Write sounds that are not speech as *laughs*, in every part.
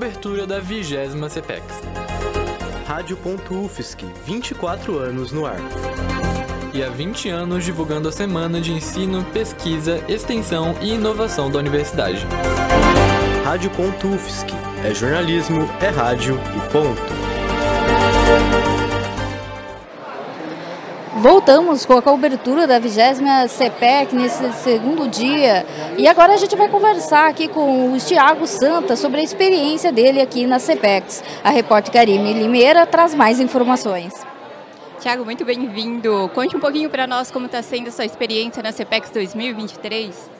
Cobertura da 20 CPEX. Rádio.UFSC, 24 anos no ar. E há 20 anos divulgando a Semana de Ensino, Pesquisa, Extensão e Inovação da Universidade. Rádio.UFSC, é jornalismo, é rádio e ponto. Voltamos com a cobertura da 20 CPEC nesse segundo dia. E agora a gente vai conversar aqui com o Tiago Santa sobre a experiência dele aqui na CPEX. A repórter Karime Limeira traz mais informações. Tiago, muito bem-vindo. Conte um pouquinho para nós como está sendo a sua experiência na CPEX 2023.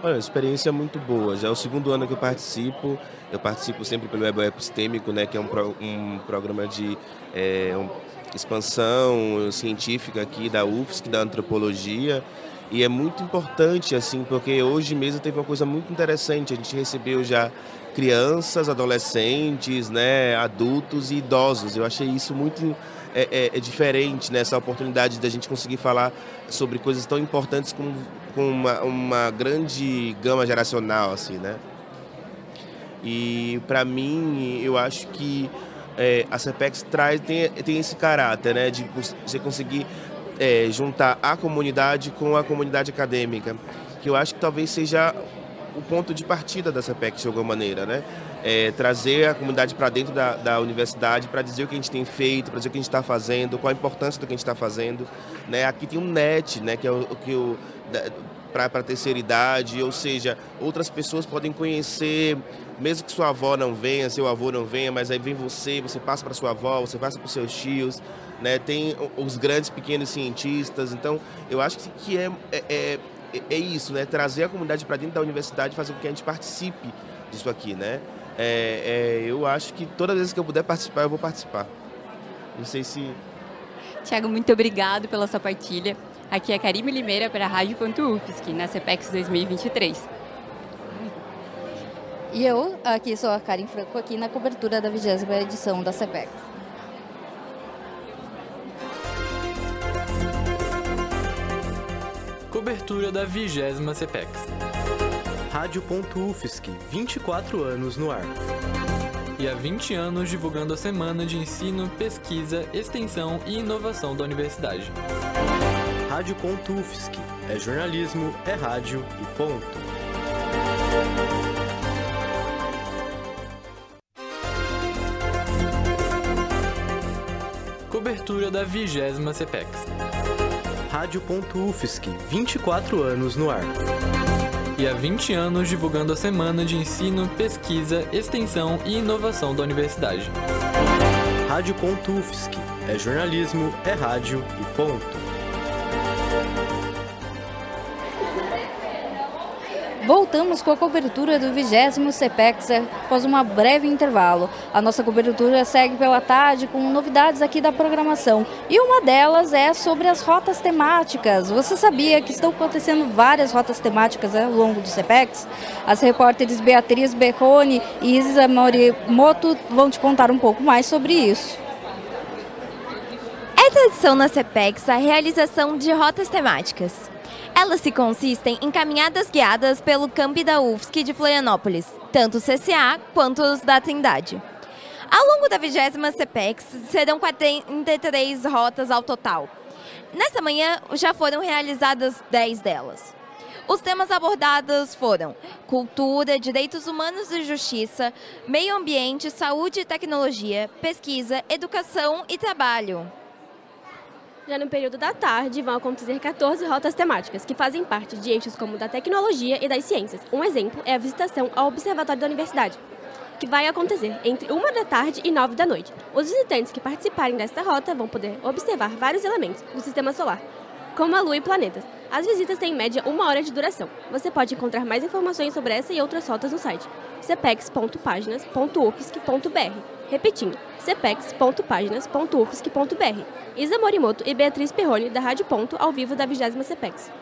Olha, a experiência é muito boa. Já é o segundo ano que eu participo. Eu participo sempre pelo Web Epistêmico, né, que é um, pro, um programa de é, um, expansão científica aqui da UFSC, da antropologia. E é muito importante, assim, porque hoje mesmo teve uma coisa muito interessante. A gente recebeu já crianças, adolescentes, né, adultos e idosos. Eu achei isso muito é, é, é diferente, né, essa oportunidade da gente conseguir falar sobre coisas tão importantes com, com uma, uma grande gama geracional, assim, né? E para mim, eu acho que é, a CEPEX traz, tem, tem esse caráter, né, de você conseguir é, juntar a comunidade com a comunidade acadêmica, que eu acho que talvez seja o ponto de partida da CEPEX de alguma maneira, né? É, trazer a comunidade para dentro da, da universidade para dizer o que a gente tem feito, para dizer o que a gente está fazendo, qual a importância do que a gente está fazendo. Né? Aqui tem um NET, né? que é o que o para a terceira idade, ou seja, outras pessoas podem conhecer mesmo que sua avó não venha, seu avô não venha, mas aí vem você, você passa para sua avó, você passa para seus tios, né? Tem os grandes pequenos cientistas. Então, eu acho que é, é, é, é isso, né? Trazer a comunidade para dentro da universidade, fazer com que a gente participe disso aqui, né? É, é, eu acho que todas as vezes que eu puder participar, eu vou participar. Não sei se. Tiago, muito obrigado pela sua partilha. Aqui é Karime Limeira para a Rádio.UFSC, na CPEX 2023. E eu, aqui sou a Karen Franco, aqui na cobertura da 20 edição da CEPEC. Cobertura da 20 CEPEX. Rádio.UFSC, 24 anos no ar. E há 20 anos divulgando a Semana de Ensino, Pesquisa, Extensão e Inovação da Universidade. Rádio.UFSC, é jornalismo, é rádio e ponto. Cobertura da 20 CPEX. Rádio.UFSC, 24 anos no ar. E há 20 anos divulgando a Semana de Ensino, Pesquisa, Extensão e Inovação da Universidade. Rádio.UFSC, é jornalismo, é rádio e ponto. Voltamos com a cobertura do 20 CPEX após um breve intervalo. A nossa cobertura segue pela tarde com novidades aqui da programação. E uma delas é sobre as rotas temáticas. Você sabia que estão acontecendo várias rotas temáticas ao longo do CPEX? As repórteres Beatriz Berrone e Isa Morimoto vão te contar um pouco mais sobre isso. É tradição na CPEX a realização de rotas temáticas. Elas se consistem em caminhadas guiadas pelo campi da UFSC de Florianópolis, tanto o CCA quanto os da Trindade. Ao longo da 20 CPEX, serão 43 rotas ao total. Nessa manhã, já foram realizadas 10 delas. Os temas abordados foram cultura, direitos humanos e justiça, meio ambiente, saúde e tecnologia, pesquisa, educação e trabalho. Já no período da tarde, vão acontecer 14 rotas temáticas, que fazem parte de eixos como da tecnologia e das ciências. Um exemplo é a visitação ao Observatório da Universidade, que vai acontecer entre 1 da tarde e 9 da noite. Os visitantes que participarem desta rota vão poder observar vários elementos do sistema solar, como a Lua e planetas. As visitas têm em média uma hora de duração. Você pode encontrar mais informações sobre essa e outras rotas no site cepex.páginas.ufsc.br. Repetindo, cepex.páginas.ufsc.br. Isa Morimoto e Beatriz Perrone, da Rádio Ponto, ao vivo da 20 Cepex.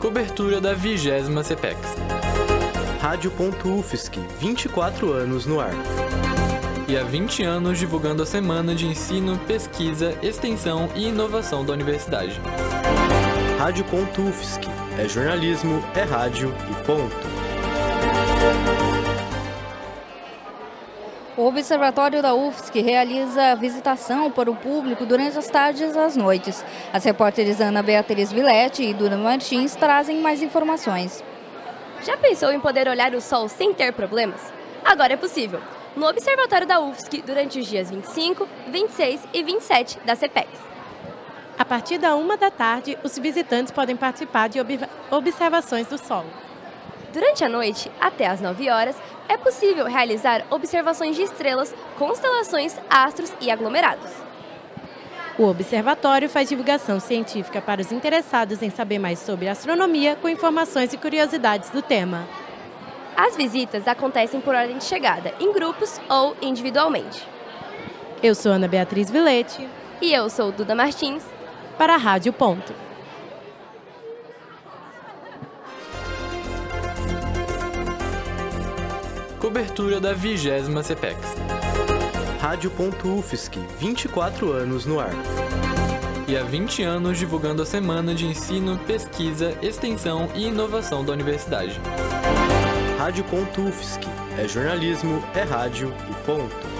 Cobertura da 20 CPEX. Rádio.UFSC, 24 anos no ar. E há 20 anos divulgando a Semana de Ensino, Pesquisa, Extensão e Inovação da Universidade. Rádio.UFSC, É jornalismo, é rádio e ponto. O Observatório da UFSC realiza visitação para o público durante as tardes e as noites. As repórteres Ana Beatriz Vilete e Duna Martins trazem mais informações. Já pensou em poder olhar o sol sem ter problemas? Agora é possível. No Observatório da UFSC, durante os dias 25, 26 e 27 da CPEX. A partir da uma da tarde, os visitantes podem participar de observações do Sol. Durante a noite, até às 9 horas, é possível realizar observações de estrelas, constelações, astros e aglomerados. O observatório faz divulgação científica para os interessados em saber mais sobre astronomia, com informações e curiosidades do tema. As visitas acontecem por ordem de chegada, em grupos ou individualmente. Eu sou Ana Beatriz Vilete. E eu sou Duda Martins. Para a Rádio Ponto. Cobertura da 20 CPEX. Rádio.UFSC, 24 anos no ar. E há 20 anos divulgando a Semana de Ensino, Pesquisa, Extensão e Inovação da Universidade. Rádio.UFSC, é jornalismo, é rádio e ponto.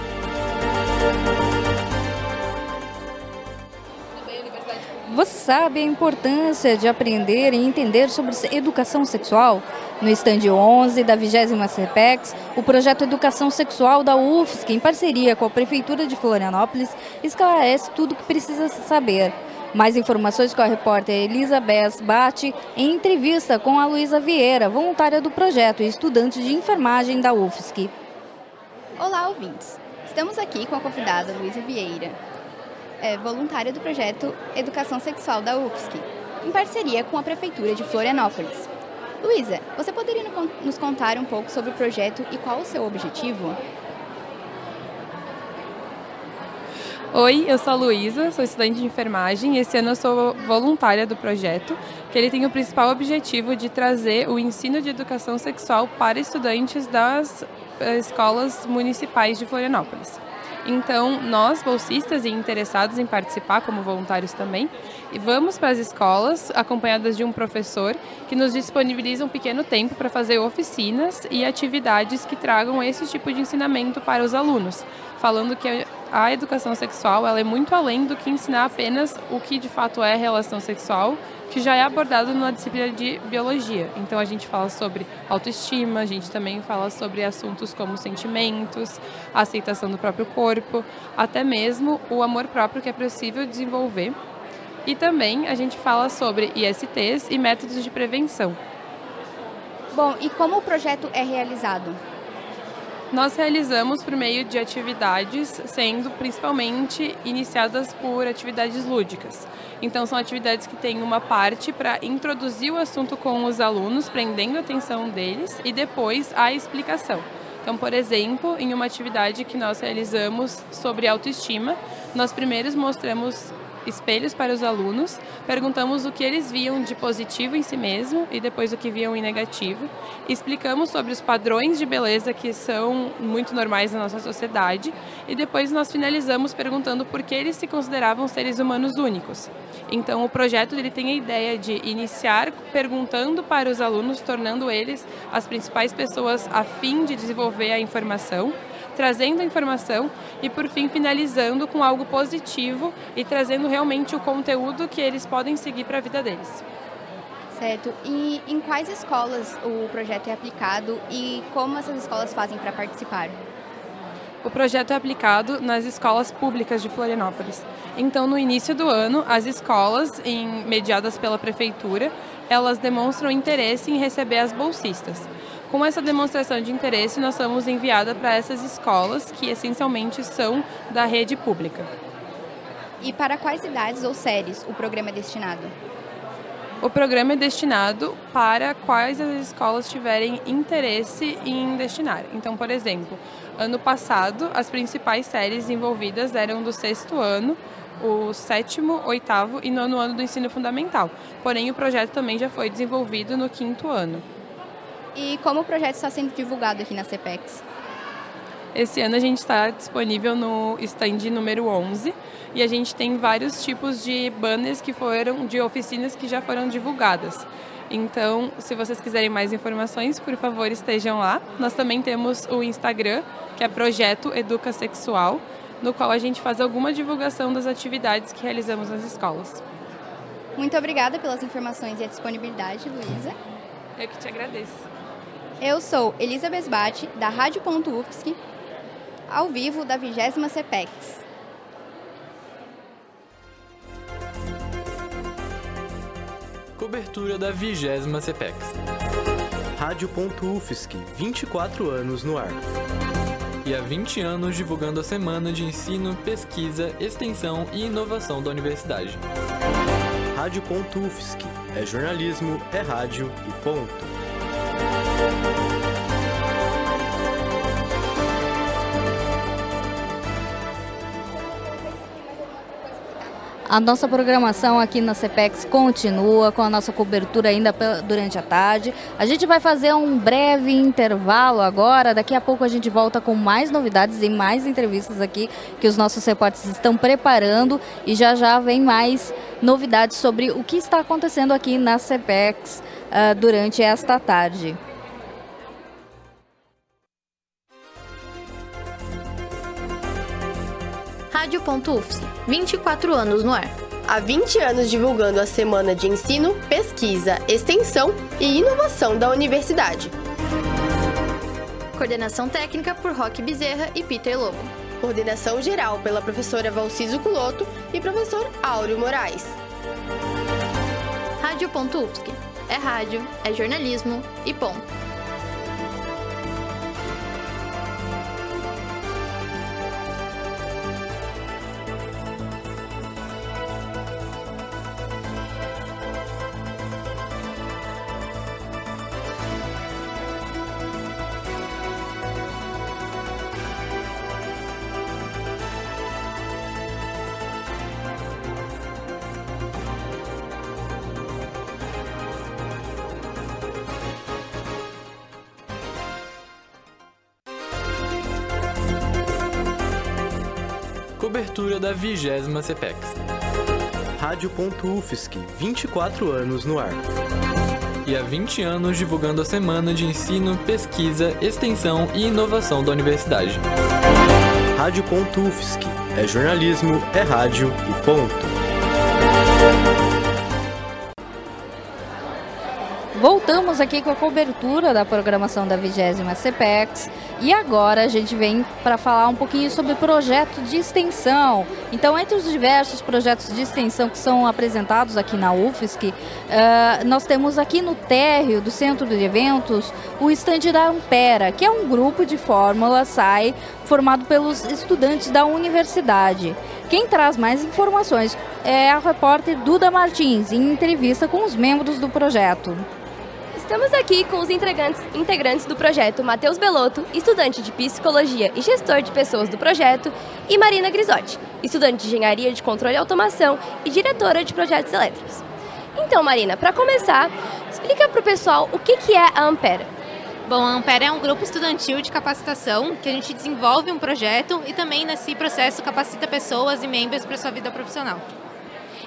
Você sabe a importância de aprender e entender sobre educação sexual? No estande 11 da 20 CEPEX, o projeto Educação Sexual da UFSC, em parceria com a Prefeitura de Florianópolis, esclarece tudo o que precisa saber. Mais informações com a repórter Elizabeth Bate em entrevista com a Luísa Vieira, voluntária do projeto e estudante de enfermagem da UFSC. Olá, ouvintes. Estamos aqui com a convidada Luísa Vieira, é, voluntária do projeto Educação Sexual da UFSC, em parceria com a Prefeitura de Florianópolis. Luísa, você poderia nos contar um pouco sobre o projeto e qual o seu objetivo? Oi, eu sou a Luísa, sou estudante de enfermagem e esse ano eu sou voluntária do projeto, que ele tem o principal objetivo de trazer o ensino de educação sexual para estudantes das eh, escolas municipais de Florianópolis. Então, nós, bolsistas e interessados em participar como voluntários também, vamos para as escolas acompanhadas de um professor que nos disponibiliza um pequeno tempo para fazer oficinas e atividades que tragam esse tipo de ensinamento para os alunos, falando que a educação sexual ela é muito além do que ensinar apenas o que de fato é relação sexual, que já é abordado na disciplina de biologia. Então a gente fala sobre autoestima, a gente também fala sobre assuntos como sentimentos, aceitação do próprio corpo, até mesmo o amor próprio que é possível desenvolver. E também a gente fala sobre ISTs e métodos de prevenção. Bom, e como o projeto é realizado? Nós realizamos por meio de atividades, sendo principalmente iniciadas por atividades lúdicas. Então, são atividades que têm uma parte para introduzir o assunto com os alunos, prendendo a atenção deles, e depois a explicação. Então, por exemplo, em uma atividade que nós realizamos sobre autoestima, nós primeiros mostramos espelhos para os alunos, perguntamos o que eles viam de positivo em si mesmo e depois o que viam em negativo. Explicamos sobre os padrões de beleza que são muito normais na nossa sociedade e depois nós finalizamos perguntando por que eles se consideravam seres humanos únicos. Então o projeto ele tem a ideia de iniciar perguntando para os alunos, tornando eles as principais pessoas a fim de desenvolver a informação trazendo a informação e, por fim, finalizando com algo positivo e trazendo realmente o conteúdo que eles podem seguir para a vida deles. Certo. E em quais escolas o projeto é aplicado e como essas escolas fazem para participar? O projeto é aplicado nas escolas públicas de Florianópolis. Então, no início do ano, as escolas, em, mediadas pela prefeitura, elas demonstram interesse em receber as bolsistas. Com essa demonstração de interesse, nós somos enviada para essas escolas, que essencialmente são da rede pública. E para quais idades ou séries o programa é destinado? O programa é destinado para quais as escolas tiverem interesse em destinar. Então, por exemplo, ano passado, as principais séries envolvidas eram do sexto ano, o sétimo, oitavo e nono ano do ensino fundamental. Porém, o projeto também já foi desenvolvido no quinto ano. E como o projeto está sendo divulgado aqui na CPEX? Esse ano a gente está disponível no stand número 11 e a gente tem vários tipos de banners que foram de oficinas que já foram divulgadas. Então, se vocês quiserem mais informações, por favor, estejam lá. Nós também temos o Instagram, que é Projeto Educa Sexual, no qual a gente faz alguma divulgação das atividades que realizamos nas escolas. Muito obrigada pelas informações e a disponibilidade, Luísa. Eu que te agradeço. Eu sou Elisa Besbate, da Rádio.UFSC, ao vivo da 20 CPEX. Cobertura da 20 CPEX. Rádio.UFSC, 24 anos no ar. E há 20 anos divulgando a Semana de Ensino, Pesquisa, Extensão e Inovação da Universidade. Rádio.UFSC, é jornalismo, é rádio e ponto. A nossa programação aqui na CPEX continua com a nossa cobertura ainda durante a tarde. A gente vai fazer um breve intervalo agora. Daqui a pouco a gente volta com mais novidades e mais entrevistas aqui que os nossos repórteres estão preparando. E já já vem mais novidades sobre o que está acontecendo aqui na CPEX uh, durante esta tarde. Rádio.UFSC, 24 anos no ar. Há 20 anos divulgando a Semana de Ensino, Pesquisa, Extensão e Inovação da Universidade. Coordenação técnica por Roque Bezerra e Peter Lobo. Coordenação geral pela professora Valciso Culoto e professor Áureo Moraes. Rádio.UFSC. É rádio, é jornalismo e ponto. 20 CPEX. Rádio.UFSC, 24 anos no ar. E há 20 anos divulgando a Semana de Ensino, Pesquisa, Extensão e Inovação da Universidade. Rádio.UFSC, é jornalismo, é rádio e ponto. Voltamos aqui com a cobertura da programação da 20 CPEX e agora a gente vem para falar um pouquinho sobre projeto de extensão. Então, entre os diversos projetos de extensão que são apresentados aqui na UFSC, uh, nós temos aqui no térreo do Centro de Eventos o estande da Ampera, que é um grupo de Fórmula SAI formado pelos estudantes da universidade. Quem traz mais informações é a repórter Duda Martins, em entrevista com os membros do projeto. Estamos aqui com os integrantes, integrantes do projeto Matheus Belotto, estudante de Psicologia e gestor de pessoas do projeto, e Marina Grisotti, estudante de Engenharia de Controle e Automação e diretora de projetos elétricos. Então, Marina, para começar, explica para o pessoal o que, que é a Ampera. Bom, a Ampera é um grupo estudantil de capacitação que a gente desenvolve um projeto e também nesse processo capacita pessoas e membros para sua vida profissional.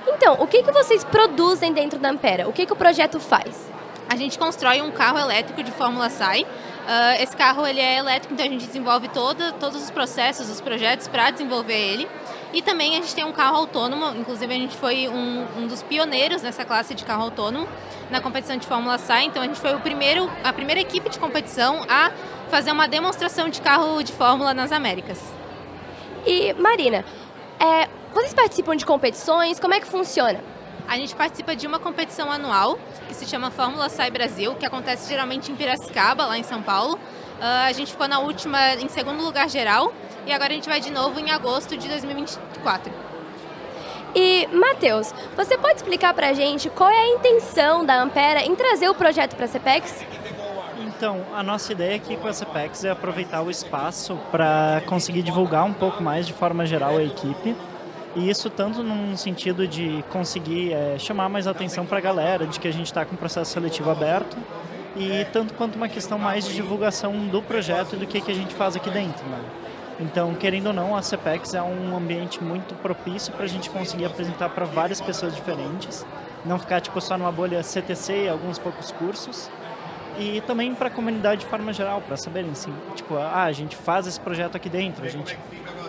Então, o que, que vocês produzem dentro da Ampera? O que, que o projeto faz? A gente constrói um carro elétrico de Fórmula SAI. Uh, esse carro ele é elétrico, então a gente desenvolve toda, todos os processos, os projetos para desenvolver ele. E também a gente tem um carro autônomo, inclusive a gente foi um, um, dos pioneiros nessa classe de carro autônomo na competição de Fórmula SAI, então a gente foi o primeiro, a primeira equipe de competição a fazer uma demonstração de carro de Fórmula nas Américas. E Marina, é, vocês participam de competições? Como é que funciona? A gente participa de uma competição anual que se chama Fórmula Sai Brasil, que acontece geralmente em Piracicaba, lá em São Paulo. Uh, a gente ficou na última em segundo lugar geral e agora a gente vai de novo em agosto de 2024. E, Matheus, você pode explicar para a gente qual é a intenção da Ampera em trazer o projeto para a CPEX? Então, a nossa ideia aqui com a CPEX é aproveitar o espaço para conseguir divulgar um pouco mais de forma geral a equipe e isso tanto num sentido de conseguir é, chamar mais atenção para a galera, de que a gente está com o processo seletivo aberto, e tanto quanto uma questão mais de divulgação do projeto e do que, que a gente faz aqui dentro. Né? Então, querendo ou não, a CPEX é um ambiente muito propício para a gente conseguir apresentar para várias pessoas diferentes não ficar tipo só numa bolha CTC e alguns poucos cursos. E também para a comunidade de forma geral, para saberem assim, tipo, ah, a gente faz esse projeto aqui dentro, a gente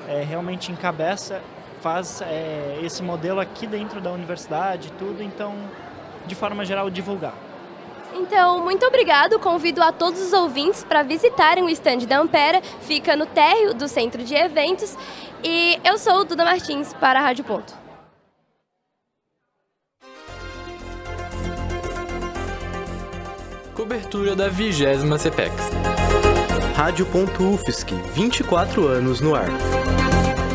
é, realmente encabeça, faz é, esse modelo aqui dentro da universidade, tudo, então, de forma geral, divulgar. Então, muito obrigado. Convido a todos os ouvintes para visitarem o estande da Ampera. Fica no térreo do Centro de Eventos. E eu sou Duda Martins para a Rádio Ponto. Cobertura da 20 CPEX. Rádio.UFSC, 24 anos no ar.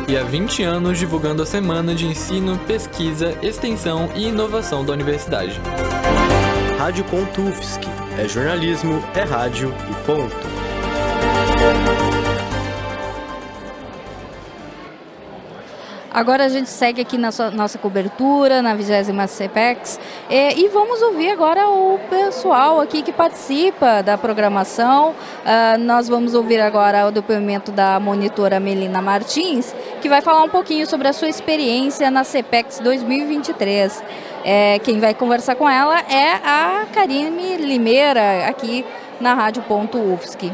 E há 20 anos divulgando a Semana de Ensino, Pesquisa, Extensão e Inovação da Universidade. Rádio.UFSC, é jornalismo, é rádio e ponto. Agora a gente segue aqui na nossa cobertura, na 20 CPEX, e, e, vamos ouvir agora o pessoal aqui que participa da programação. Uh, nós vamos ouvir agora o depoimento da monitora Melina Martins, que vai falar um pouquinho sobre a sua experiência na CPEX 2023. É, quem vai conversar com ela é a Karine Limeira, aqui na Rádio Ponto UFSC.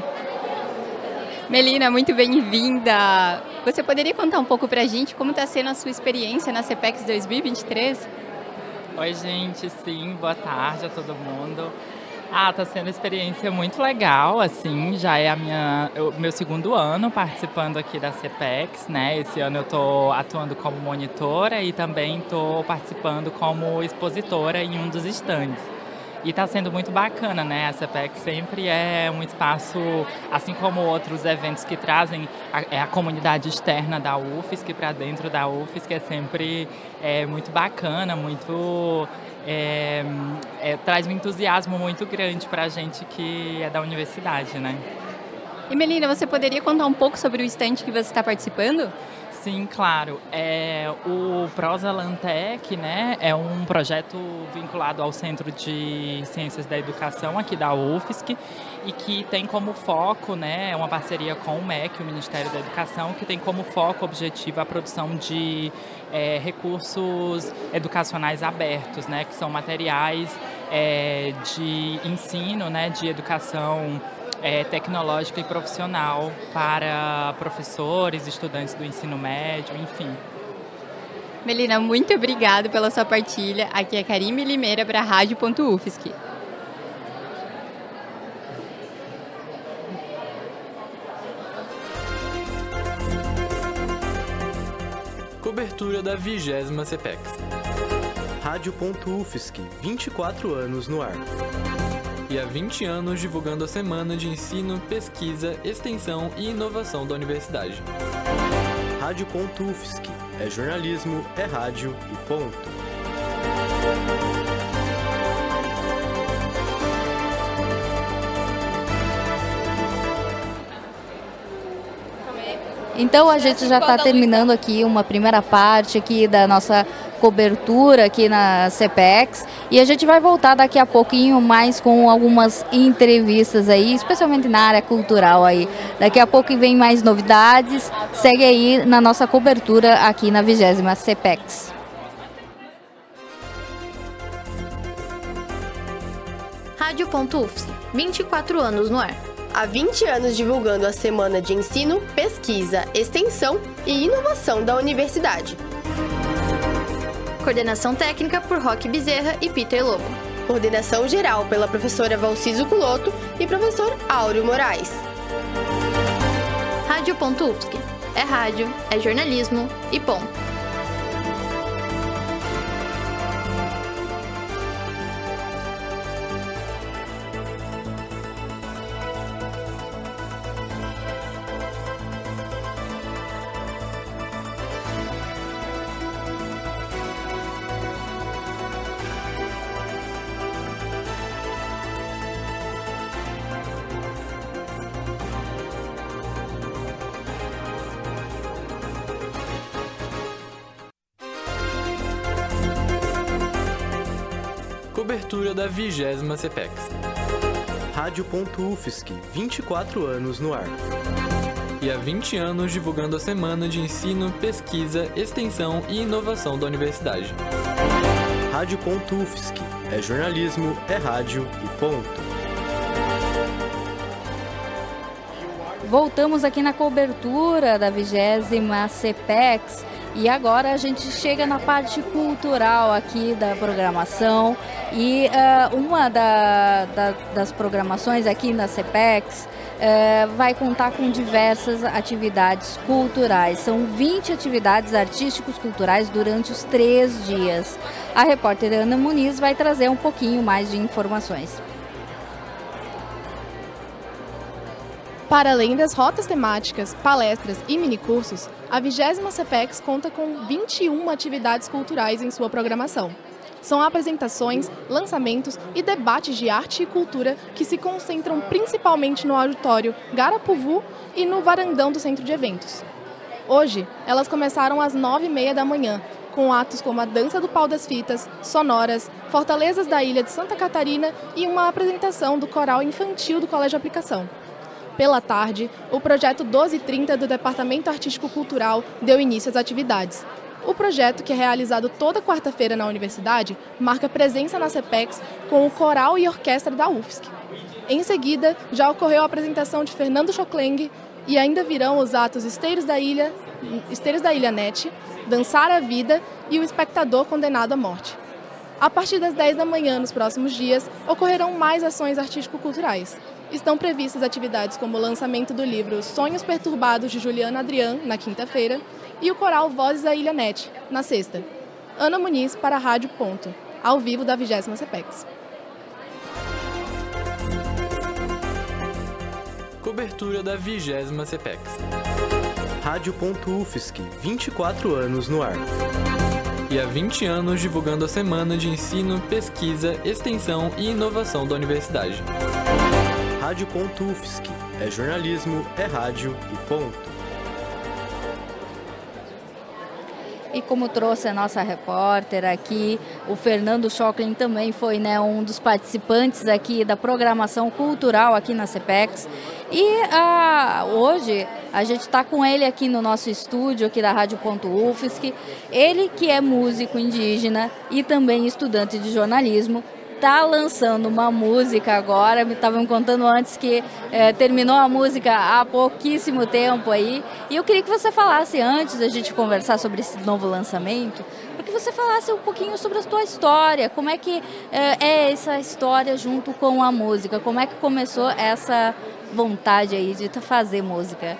Melina, muito bem-vinda. Você poderia contar um pouco para a gente como está sendo a sua experiência na CPEX 2023? Oi, gente, sim, boa tarde a todo mundo. Ah, tá sendo uma experiência muito legal, assim, já é a minha, o meu segundo ano participando aqui da CPEX, né? Esse ano eu tô atuando como monitora e também tô participando como expositora em um dos estandes. E está sendo muito bacana, né? A CPEC sempre é um espaço, assim como outros eventos que trazem a, é a comunidade externa da UFSC para dentro da UFSC, é sempre é, muito bacana, muito é, é, traz um entusiasmo muito grande para a gente que é da universidade, né? E Melina, você poderia contar um pouco sobre o estande que você está participando? Sim, claro. É, o Prosa Lantec né, é um projeto vinculado ao Centro de Ciências da Educação aqui da UFSC e que tem como foco, né, é uma parceria com o MEC, o Ministério da Educação, que tem como foco objetivo a produção de é, recursos educacionais abertos, né, que são materiais é, de ensino, né, de educação é, tecnológica e profissional para professores, estudantes do ensino médio, enfim. Melina, muito obrigada pela sua partilha. Aqui é Karime Limeira para a Rádio.UFSC. Cobertura da 20 CPEX. Rádio.UFSC, 24 anos no ar e há 20 anos divulgando a Semana de Ensino, Pesquisa, Extensão e Inovação da Universidade. Rádio.UFSC é jornalismo, é rádio e ponto. Então a gente já está terminando aqui uma primeira parte aqui da nossa cobertura aqui na CPEX e a gente vai voltar daqui a pouquinho mais com algumas entrevistas aí, especialmente na área cultural aí. Daqui a pouco vem mais novidades, segue aí na nossa cobertura aqui na 20 CPEX. Rádio.UFSC, 24 anos no ar. Há 20 anos divulgando a Semana de Ensino, Pesquisa, Extensão e Inovação da Universidade. Coordenação técnica por Roque Bezerra e Peter Lobo. Coordenação geral pela professora Valciso Culoto e professor Áureo Moraes. Rádio.UFSC. É rádio, é jornalismo e ponto. Da 20 CPEX. Rádio.UFSC, 24 anos no ar. E há 20 anos divulgando a Semana de Ensino, Pesquisa, Extensão e Inovação da Universidade. Rádio.UFSC. É jornalismo, é rádio e ponto. Voltamos aqui na cobertura da 20 CPEX e agora a gente chega na parte cultural aqui da programação e uh, uma da, da, das programações aqui na CPEX uh, vai contar com diversas atividades culturais. São 20 atividades artísticos culturais durante os três dias. A repórter Ana Muniz vai trazer um pouquinho mais de informações. Para além das rotas temáticas, palestras e minicursos, a 20 CPEX conta com 21 atividades culturais em sua programação. São apresentações, lançamentos e debates de arte e cultura que se concentram principalmente no auditório Garapuvu e no varandão do centro de eventos. Hoje, elas começaram às 9h30 da manhã, com atos como a Dança do Pau das Fitas, Sonoras, Fortalezas da Ilha de Santa Catarina e uma apresentação do coral infantil do Colégio Aplicação. Pela tarde, o projeto 1230 do Departamento Artístico Cultural deu início às atividades. O projeto, que é realizado toda quarta-feira na universidade, marca presença na CEPEX com o coral e orquestra da UFSC. Em seguida, já ocorreu a apresentação de Fernando Chocleng e ainda virão os atos Esteiros da Ilha, Esteiros da Ilha Net, Dançar a Vida e o Espectador Condenado à Morte. A partir das 10 da manhã nos próximos dias, ocorrerão mais ações artístico-culturais estão previstas atividades como o lançamento do livro Sonhos Perturbados de Juliana Adrian, na quinta-feira, e o coral Vozes da Ilha Net, na sexta. Ana Muniz para a Rádio Ponto, ao vivo da 20 CPEX. Cobertura da 20 CPEX. Rádio.UFSC, 24 anos no ar. E há 20 anos divulgando a Semana de Ensino, Pesquisa, Extensão e Inovação da Universidade. Rádio.UFSC. É jornalismo, é rádio e ponto. E como trouxe a nossa repórter aqui, o Fernando Schocklin também foi né, um dos participantes aqui da programação cultural aqui na CPEX. E ah, hoje a gente está com ele aqui no nosso estúdio, aqui da Rádio.UFSC. Ele que é músico indígena e também estudante de jornalismo, está lançando uma música agora, me estavam contando antes que é, terminou a música há pouquíssimo tempo aí. E eu queria que você falasse, antes da gente conversar sobre esse novo lançamento, para que você falasse um pouquinho sobre a sua história, como é que é, é essa história junto com a música, como é que começou essa vontade aí de fazer música.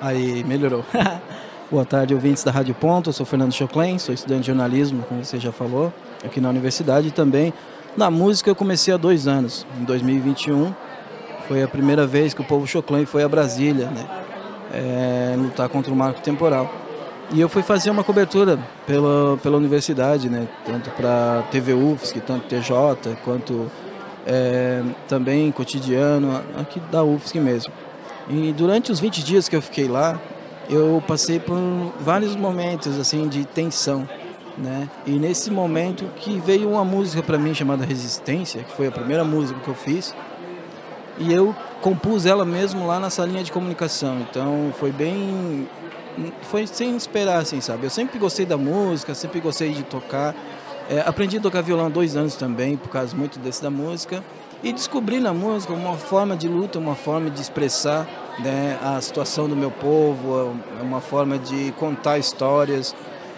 Aí, melhorou. *laughs* Boa tarde, ouvintes da Rádio Ponto. Eu sou Fernando Choclen, sou estudante de jornalismo, como você já falou, aqui na universidade. E também na música eu comecei há dois anos, em 2021. Foi a primeira vez que o povo Choclen foi a Brasília, né? É, lutar contra o marco temporal. E eu fui fazer uma cobertura pela, pela universidade, né? Tanto para TV UFSC, tanto TJ, quanto é, também cotidiano, aqui da UFSC mesmo. E durante os 20 dias que eu fiquei lá, eu passei por vários momentos assim de tensão, né? E nesse momento que veio uma música para mim chamada Resistência, que foi a primeira música que eu fiz, e eu compus ela mesmo lá na salinha de comunicação. Então foi bem foi sem esperar assim, sabe? Eu sempre gostei da música, sempre gostei de tocar. É, aprendi a tocar violão há dois anos também, por causa muito desse da música. E descobri na música uma forma de luta, uma forma de expressar né, a situação do meu povo, é uma forma de contar histórias,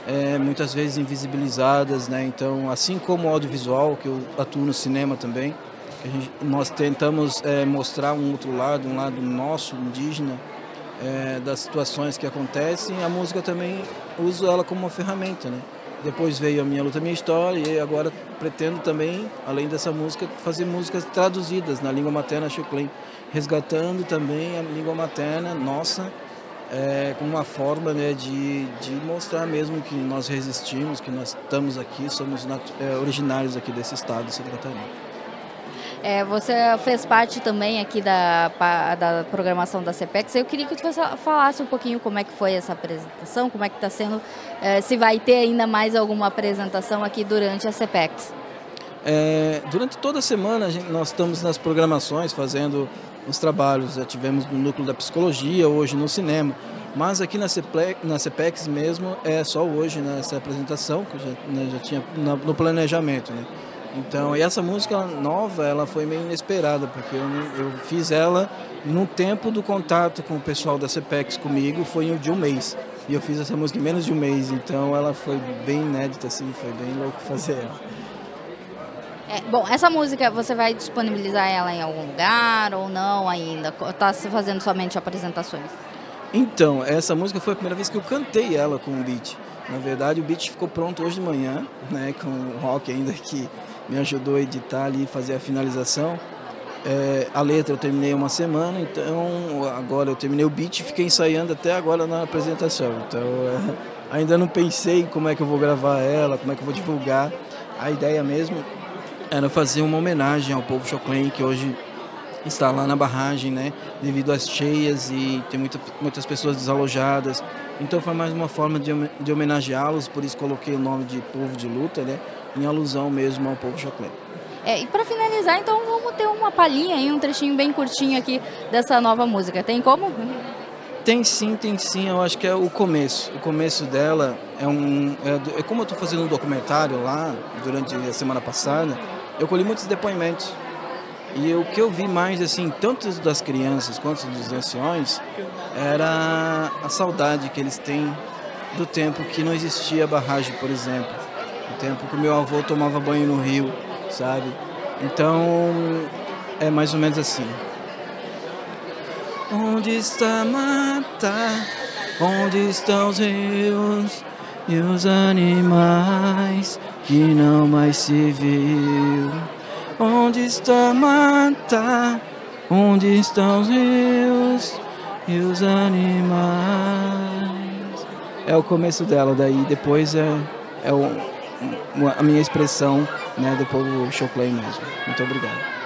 é, muitas vezes invisibilizadas. Né? Então, assim como o audiovisual, que eu atuo no cinema também, gente, nós tentamos é, mostrar um outro lado, um lado nosso, indígena, é, das situações que acontecem, a música também uso ela como uma ferramenta. Né? Depois veio a minha luta, a minha história, e agora pretendo também, além dessa música, fazer músicas traduzidas na língua materna Xuclém resgatando também a língua materna nossa é, como uma forma né, de, de mostrar mesmo que nós resistimos, que nós estamos aqui, somos é, originários aqui desse estado de Santa Catarina. É, você fez parte também aqui da, da programação da CPEX. Eu queria que você falasse um pouquinho como é que foi essa apresentação, como é que está sendo, é, se vai ter ainda mais alguma apresentação aqui durante a CPEX. É, durante toda a semana gente, nós estamos nas programações fazendo os trabalhos. Já tivemos no núcleo da psicologia, hoje no cinema. Mas aqui na, CEPLE, na mesmo é só hoje nessa né, apresentação, que já, né, já tinha no planejamento. Né? Então, e essa música nova, ela foi meio inesperada, porque eu, eu fiz ela no tempo do contato com o pessoal da CEPEX comigo, foi de um mês. E eu fiz essa música em menos de um mês, então ela foi bem inédita, assim, foi bem louco fazer ela. É, bom, essa música você vai disponibilizar ela em algum lugar ou não ainda? Está se fazendo somente apresentações? Então, essa música foi a primeira vez que eu cantei ela com o beat. Na verdade, o beat ficou pronto hoje de manhã, né, com o Rock ainda que me ajudou a editar ali, fazer a finalização. É, a letra eu terminei uma semana, então agora eu terminei o beat e fiquei ensaiando até agora na apresentação. Então é, ainda não pensei como é que eu vou gravar ela, como é que eu vou divulgar. A ideia mesmo era fazer uma homenagem ao povo Choclen que hoje está lá na barragem, né? Devido às cheias e tem muita, muitas pessoas desalojadas. Então foi mais uma forma de, de homenageá-los, por isso coloquei o nome de Povo de Luta, né? Em alusão mesmo ao povo Choclen. É, e para finalizar, então vamos ter uma palhinha aí, um trechinho bem curtinho aqui dessa nova música. Tem como? Tem sim, tem sim. Eu acho que é o começo. O começo dela é um. É, é como eu estou fazendo um documentário lá durante a semana passada. Eu colhi muitos depoimentos e o que eu vi mais, assim, tanto das crianças quanto dos anciões, era a saudade que eles têm do tempo que não existia barragem, por exemplo. O tempo que meu avô tomava banho no rio, sabe? Então, é mais ou menos assim. Onde está a mata? Onde estão os rios e os animais que não mais se viu? Onde está a mata? Onde estão os rios e os animais? É o começo dela, daí depois é, é o, a minha expressão né, do povo Choclen mesmo. Muito obrigado.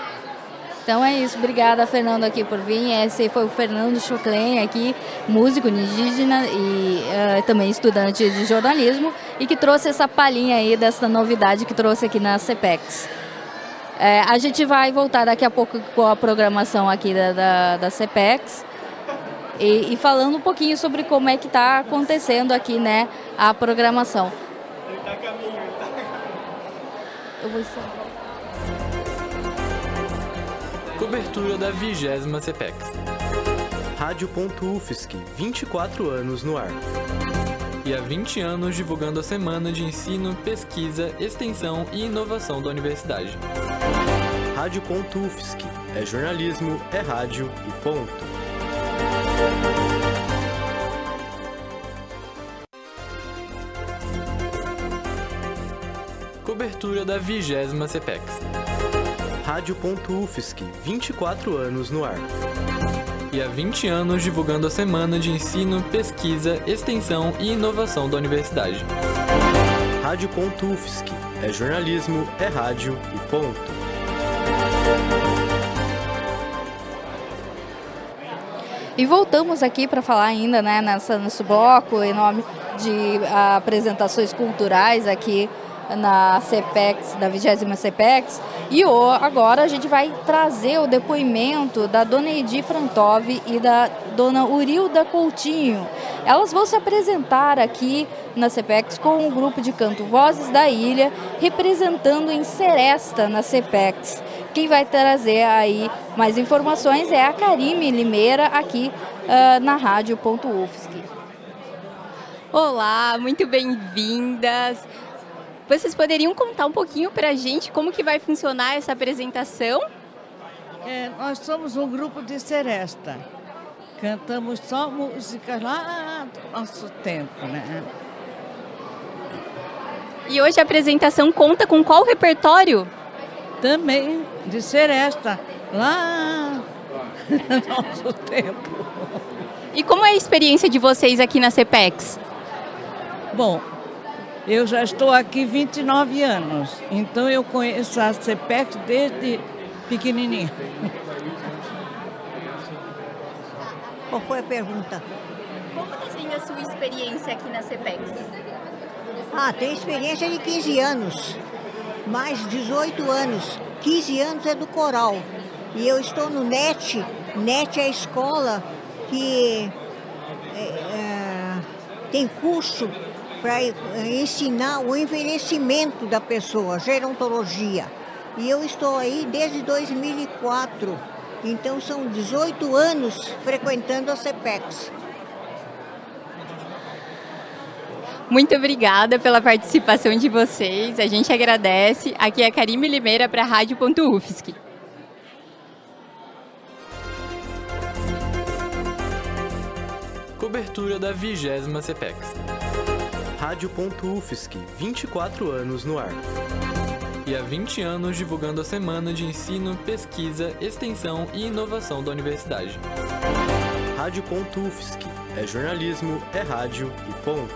Então é isso, obrigada Fernando aqui por vir. Esse foi o Fernando Choclen aqui, músico indígena e uh, também estudante de jornalismo e que trouxe essa palhinha aí dessa novidade que trouxe aqui na CEPEX. É, a gente vai voltar daqui a pouco com a programação aqui da, da, da CEPEX e, e, falando um pouquinho sobre como é que está acontecendo aqui né, a programação. Eu vou Cobertura da 20 CEPEX. Rádio.UFSC, 24 anos no ar e há 20 anos divulgando a Semana de Ensino, Pesquisa, Extensão e Inovação da Universidade. Rádio.UFSC é jornalismo, é rádio e ponto. Cobertura da 20 CEPEX. Rádio.UFSC, 24 anos no ar e há 20 anos divulgando a Semana de Ensino, Pesquisa, Extensão e Inovação da Universidade. Rádio.UFSC é jornalismo, é rádio e ponto. E voltamos aqui para falar ainda né, nessa, nesse bloco em nome de apresentações culturais aqui na CPEX, da 20 CPEX. E agora a gente vai trazer o depoimento da dona Edi Frantov e da dona Urilda Coutinho. Elas vão se apresentar aqui na CPEX com o grupo de canto Vozes da Ilha, representando em Seresta na CPEX. Quem vai trazer aí mais informações é a Karime Limeira, aqui uh, na rádio.ufsc. Olá, muito bem-vindas. Vocês poderiam contar um pouquinho para a gente como que vai funcionar essa apresentação? É, nós somos um grupo de seresta. Cantamos só músicas lá do nosso tempo, né? E hoje a apresentação conta com qual repertório? Também de seresta, lá no *laughs* nosso tempo. E como é a experiência de vocês aqui na CEPEX? Bom, eu já estou aqui 29 anos, então eu conheço a CEPEX desde pequenininha. Qual foi a pergunta? Como está sendo a sua experiência aqui na CEPEX? Ah, tem experiência de 15 anos, mais 18 anos. 15 anos é do coral. E eu estou no NET. NET é a escola que é, é tem curso para ensinar o envelhecimento da pessoa, gerontologia. E eu estou aí desde 2004. Então são 18 anos frequentando a CEPEX. Muito obrigada pela participação de vocês. A gente agradece. Aqui é Karime Limeira para a Rádio.UFSC. Cobertura da 20 CPEX. Rádio.UFSC, 24 anos no ar. E há 20 anos divulgando a semana de ensino, pesquisa, extensão e inovação da universidade. Rádio.UFSC, é jornalismo, é rádio e ponto.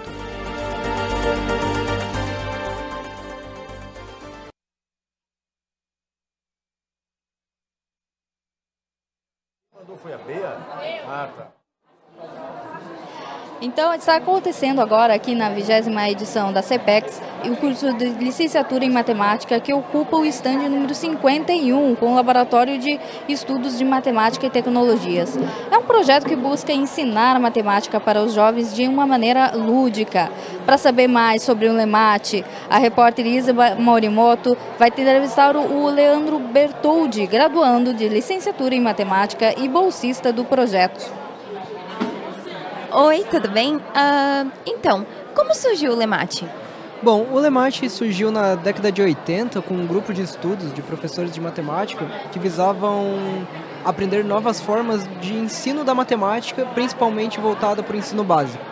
Foi a Bea? Ah, tá. Então, está acontecendo agora aqui na vigésima edição da CEPEX o curso de licenciatura em matemática que ocupa o estande número 51 com o Laboratório de Estudos de Matemática e Tecnologias. É um projeto que busca ensinar matemática para os jovens de uma maneira lúdica. Para saber mais sobre o LEMAT, a repórter Isa Morimoto vai entrevistar o Leandro Bertoldi, graduando de licenciatura em matemática e bolsista do projeto. Oi, tudo bem? Uh, então, como surgiu o Lemate? Bom, o Lemate surgiu na década de 80 com um grupo de estudos de professores de matemática que visavam aprender novas formas de ensino da matemática, principalmente voltada para o ensino básico.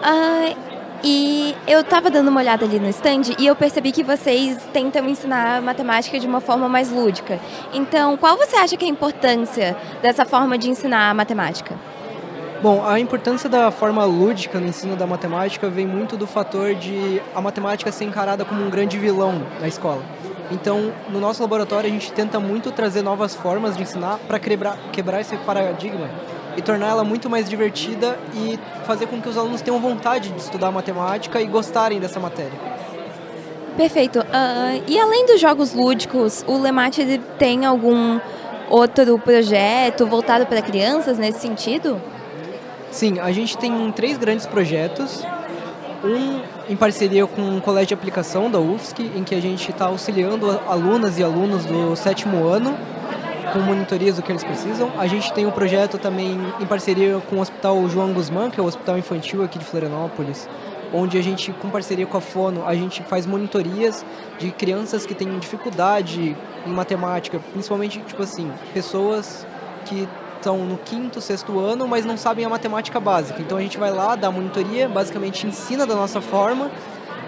Uh, e eu estava dando uma olhada ali no stand e eu percebi que vocês tentam ensinar matemática de uma forma mais lúdica. Então, qual você acha que é a importância dessa forma de ensinar a matemática? Bom, a importância da forma lúdica no ensino da matemática vem muito do fator de a matemática ser encarada como um grande vilão na escola. Então, no nosso laboratório, a gente tenta muito trazer novas formas de ensinar para quebrar, quebrar esse paradigma e tornar ela muito mais divertida e fazer com que os alunos tenham vontade de estudar matemática e gostarem dessa matéria. Perfeito. Uh, e além dos jogos lúdicos, o Lemate tem algum outro projeto voltado para crianças nesse sentido? Sim, a gente tem três grandes projetos. Um em parceria com o Colégio de Aplicação da UFSC, em que a gente está auxiliando alunas e alunos do sétimo ano com monitorias do que eles precisam. A gente tem um projeto também em parceria com o Hospital João Guzmán, que é o hospital infantil aqui de Florianópolis, onde a gente, com parceria com a Fono, a gente faz monitorias de crianças que têm dificuldade em matemática, principalmente, tipo assim, pessoas que estão no quinto, sexto ano, mas não sabem a matemática básica. Então a gente vai lá, dá monitoria, basicamente ensina da nossa forma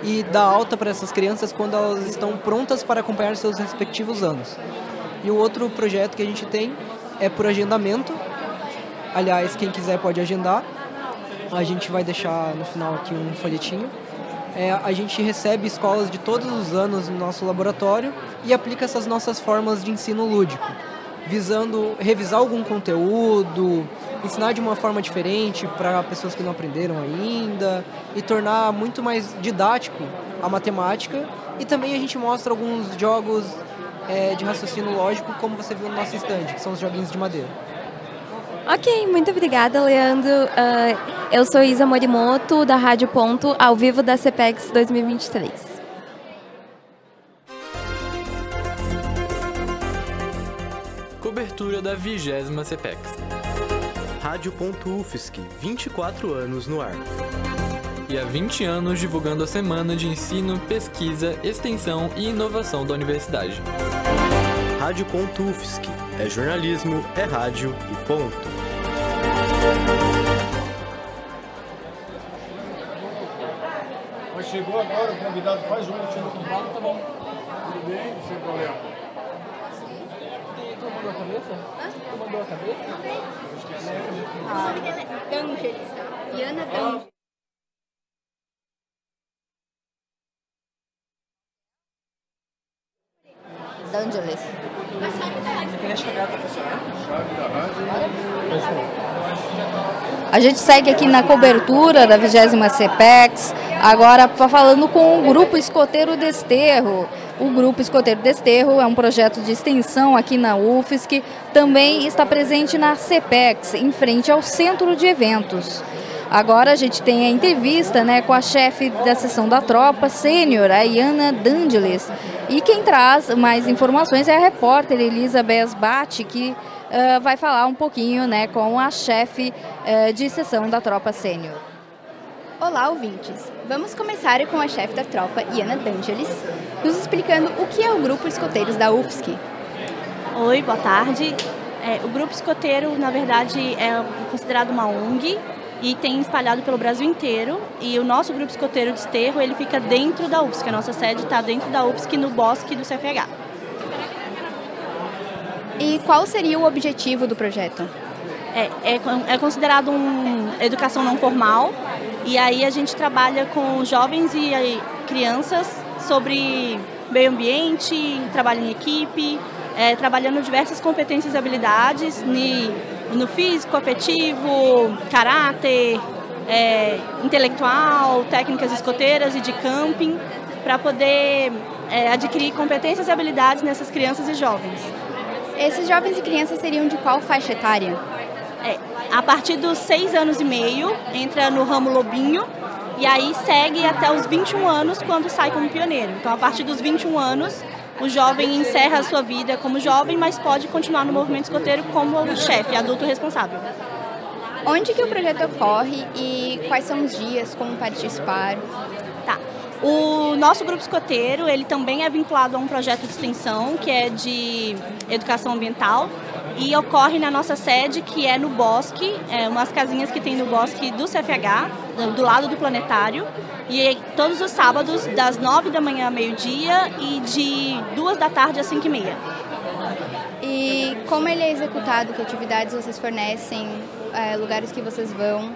e dá alta para essas crianças quando elas estão prontas para acompanhar seus respectivos anos. E o outro projeto que a gente tem é por agendamento. Aliás, quem quiser pode agendar. A gente vai deixar no final aqui um folhetinho. É, a gente recebe escolas de todos os anos no nosso laboratório e aplica essas nossas formas de ensino lúdico visando revisar algum conteúdo, ensinar de uma forma diferente para pessoas que não aprenderam ainda e tornar muito mais didático a matemática. E também a gente mostra alguns jogos é, de raciocínio lógico, como você viu no nosso stand, que são os joguinhos de madeira. Ok, muito obrigada, Leandro. Uh, eu sou Isa Morimoto, da Rádio Ponto, ao vivo da CPEX 2023. Cobertura da 20 CPEX. Rádio.UFSC, 24 anos no ar. E há 20 anos divulgando a semana de ensino, pesquisa, extensão e inovação da universidade. Rádio.UFSC, é jornalismo, é rádio e ponto. Mas chegou agora, o convidado faz um último tá bom. Tudo bem, sem problema mandou a cabeça? Hã? Mandou a cabeça? Ah, D'Angelis, tá? Iana D'Angelis. D'Angelis. Tem a chave da Chave da rádio. A gente segue aqui na cobertura da 20 CPEX, agora falando com o Grupo Escoteiro Desterro. O Grupo Escoteiro Desterro é um projeto de extensão aqui na UFSC, também está presente na CPEX, em frente ao Centro de Eventos. Agora a gente tem a entrevista né, com a chefe da seção da tropa sênior, a Iana Dangeles. E quem traz mais informações é a repórter Elizabeth Bate, que uh, vai falar um pouquinho né, com a chefe uh, de seção da tropa sênior. Olá, ouvintes! Vamos começar com a chefe da tropa, Iana D'Angelis, nos explicando o que é o Grupo Escoteiros da UFSC. Oi, boa tarde. É, o Grupo Escoteiro, na verdade, é considerado uma ONG e tem espalhado pelo Brasil inteiro. E o nosso Grupo Escoteiro de Esterro, ele fica dentro da UFSC. A nossa sede está dentro da UFSC, no bosque do CFH. E qual seria o objetivo do projeto? É, é, é considerado uma educação não formal e aí a gente trabalha com jovens e crianças sobre meio ambiente, trabalho em equipe, é, trabalhando diversas competências e habilidades no, físico, afetivo, caráter, é, intelectual, técnicas escoteiras e de camping, para poder é, adquirir competências e habilidades nessas crianças e jovens. Esses jovens e crianças seriam de qual faixa etária? É, a partir dos seis anos e meio, entra no ramo lobinho e aí segue até os 21 anos quando sai como pioneiro. Então, a partir dos 21 anos, o jovem encerra a sua vida como jovem, mas pode continuar no movimento escoteiro como chefe, adulto responsável. Onde que o projeto ocorre e quais são os dias, como participar? Tá. O nosso grupo escoteiro, ele também é vinculado a um projeto de extensão, que é de educação ambiental, e ocorre na nossa sede, que é no Bosque, é umas casinhas que tem no Bosque do CFH, do lado do planetário, e todos os sábados, das nove da manhã ao meio-dia e de duas da tarde às cinco e meia. E como ele é executado? Que atividades vocês fornecem? É, lugares que vocês vão?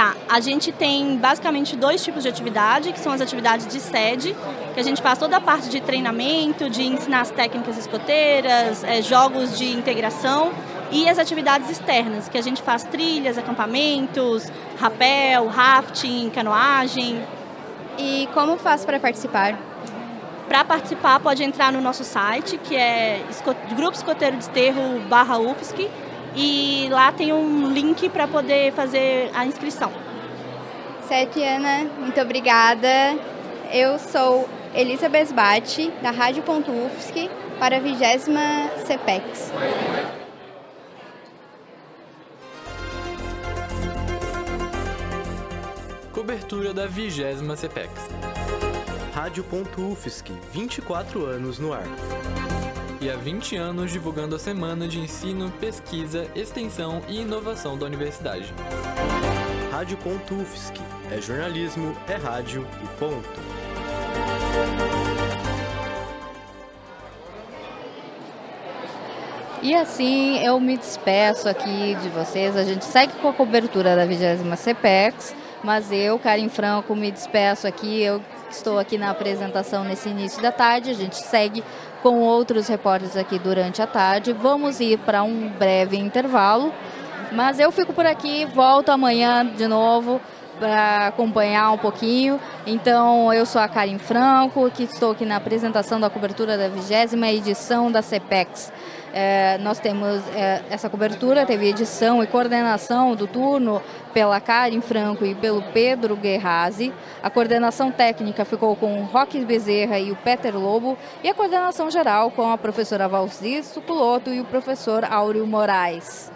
Tá, a gente tem basicamente dois tipos de atividade, que são as atividades de sede, que a gente faz toda a parte de treinamento, de ensinar as técnicas escoteiras, é, jogos de integração, e as atividades externas, que a gente faz trilhas, acampamentos, rapel, rafting, canoagem. E como faz para participar? Para participar, pode entrar no nosso site, que é Grupo Escoteiro de Esterro barra UFSC, e lá tem um link para poder fazer a inscrição. Certo, Ana, muito obrigada. Eu sou Elizabeth Bate, da Rádio.UFSC, para a 20 CPEX. Cobertura da 20 CPEX. Rádio.UFSC, 24 anos no ar e há 20 anos divulgando a Semana de Ensino, Pesquisa, Extensão e Inovação da Universidade. Rádio.UFSC é jornalismo, é rádio e ponto. E assim eu me despeço aqui de vocês. A gente segue com a cobertura da 20 CPEX, mas eu, Karim Franco, me despeço aqui. Eu estou aqui na apresentação nesse início da tarde. A gente segue com outros repórteres aqui durante a tarde. Vamos ir para um breve intervalo, mas eu fico por aqui, volto amanhã de novo para acompanhar um pouquinho. Então, eu sou a Karim Franco, que estou aqui na apresentação da cobertura da vigésima edição da CPEX. É, nós temos é, essa cobertura, teve edição e coordenação do turno pela Karin Franco e pelo Pedro Guerrazi. A coordenação técnica ficou com o Roque Bezerra e o Peter Lobo. E a coordenação geral com a professora Valci Suculoto e o professor Áureo Moraes.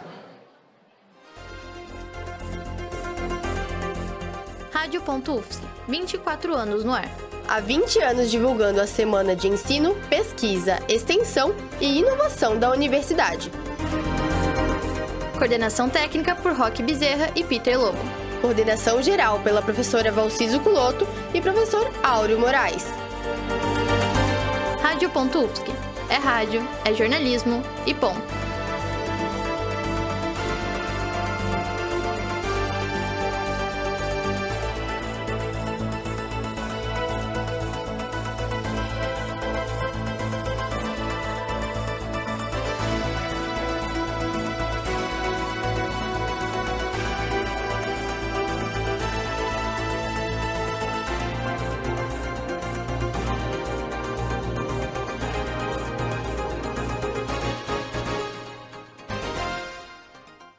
Rádio.UFSC, 24 anos no ar há 20 anos divulgando a Semana de Ensino, Pesquisa, Extensão e Inovação da Universidade. Coordenação técnica por Roque Bezerra e Peter Lobo. Coordenação geral pela professora Valciso Culoto e professor Áureo Moraes. Rádio.UFSC. É rádio, é jornalismo e ponto.